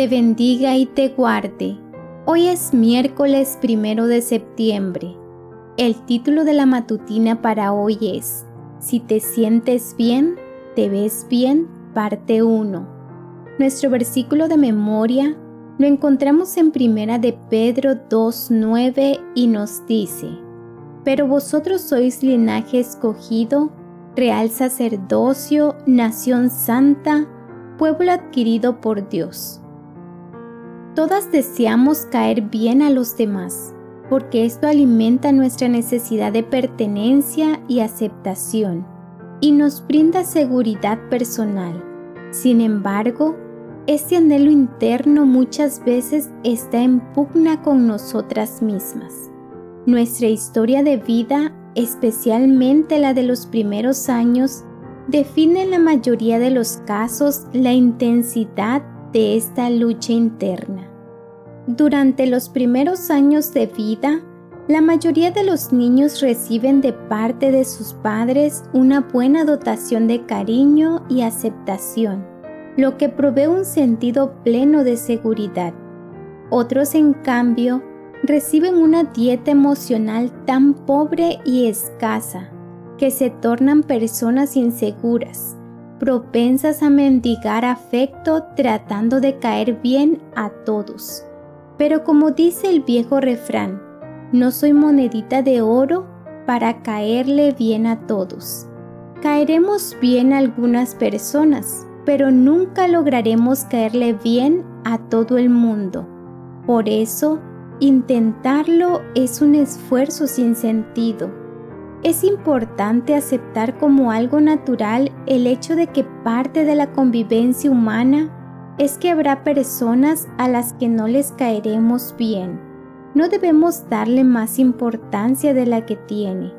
te bendiga y te guarde. Hoy es miércoles primero de septiembre. El título de la matutina para hoy es Si te sientes bien, te ves bien, parte 1. Nuestro versículo de memoria lo encontramos en primera de Pedro 2.9 y nos dice, Pero vosotros sois linaje escogido, real sacerdocio, nación santa, pueblo adquirido por Dios. Todas deseamos caer bien a los demás, porque esto alimenta nuestra necesidad de pertenencia y aceptación, y nos brinda seguridad personal. Sin embargo, este anhelo interno muchas veces está en pugna con nosotras mismas. Nuestra historia de vida, especialmente la de los primeros años, define en la mayoría de los casos la intensidad de esta lucha interna. Durante los primeros años de vida, la mayoría de los niños reciben de parte de sus padres una buena dotación de cariño y aceptación lo que provee un sentido pleno de seguridad. Otros, en cambio, reciben una dieta emocional tan pobre y escasa que se tornan personas inseguras, propensas a mendigar afecto tratando de caer bien a todos. Pero como dice el viejo refrán, no soy monedita de oro para caerle bien a todos. Caeremos bien a algunas personas, pero nunca lograremos caerle bien a todo el mundo. Por eso, intentarlo es un esfuerzo sin sentido. Es importante aceptar como algo natural el hecho de que parte de la convivencia humana es que habrá personas a las que no les caeremos bien. No debemos darle más importancia de la que tiene.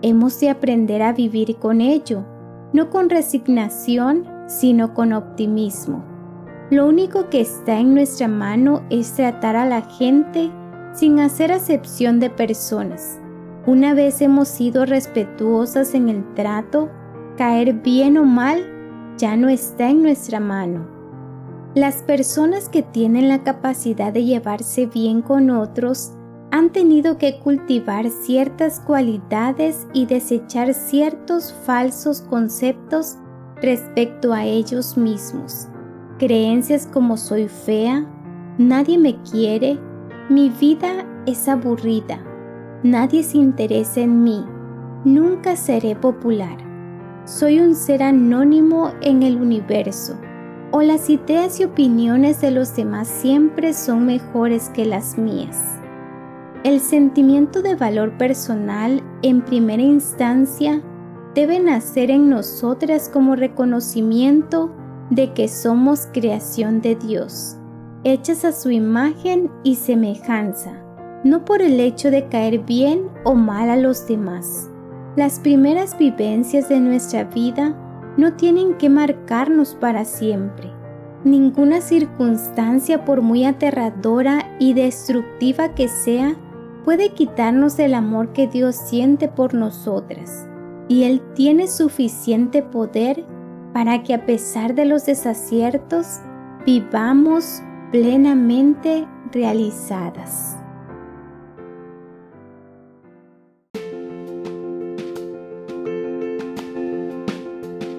Hemos de aprender a vivir con ello, no con resignación, sino con optimismo. Lo único que está en nuestra mano es tratar a la gente sin hacer acepción de personas. Una vez hemos sido respetuosas en el trato, caer bien o mal ya no está en nuestra mano. Las personas que tienen la capacidad de llevarse bien con otros han tenido que cultivar ciertas cualidades y desechar ciertos falsos conceptos respecto a ellos mismos. Creencias como soy fea, nadie me quiere, mi vida es aburrida, nadie se interesa en mí, nunca seré popular, soy un ser anónimo en el universo, o las ideas y opiniones de los demás siempre son mejores que las mías. El sentimiento de valor personal en primera instancia debe nacer en nosotras como reconocimiento de que somos creación de Dios, hechas a su imagen y semejanza, no por el hecho de caer bien o mal a los demás. Las primeras vivencias de nuestra vida no tienen que marcarnos para siempre. Ninguna circunstancia, por muy aterradora y destructiva que sea, puede quitarnos el amor que Dios siente por nosotras y Él tiene suficiente poder para que a pesar de los desaciertos vivamos plenamente realizadas.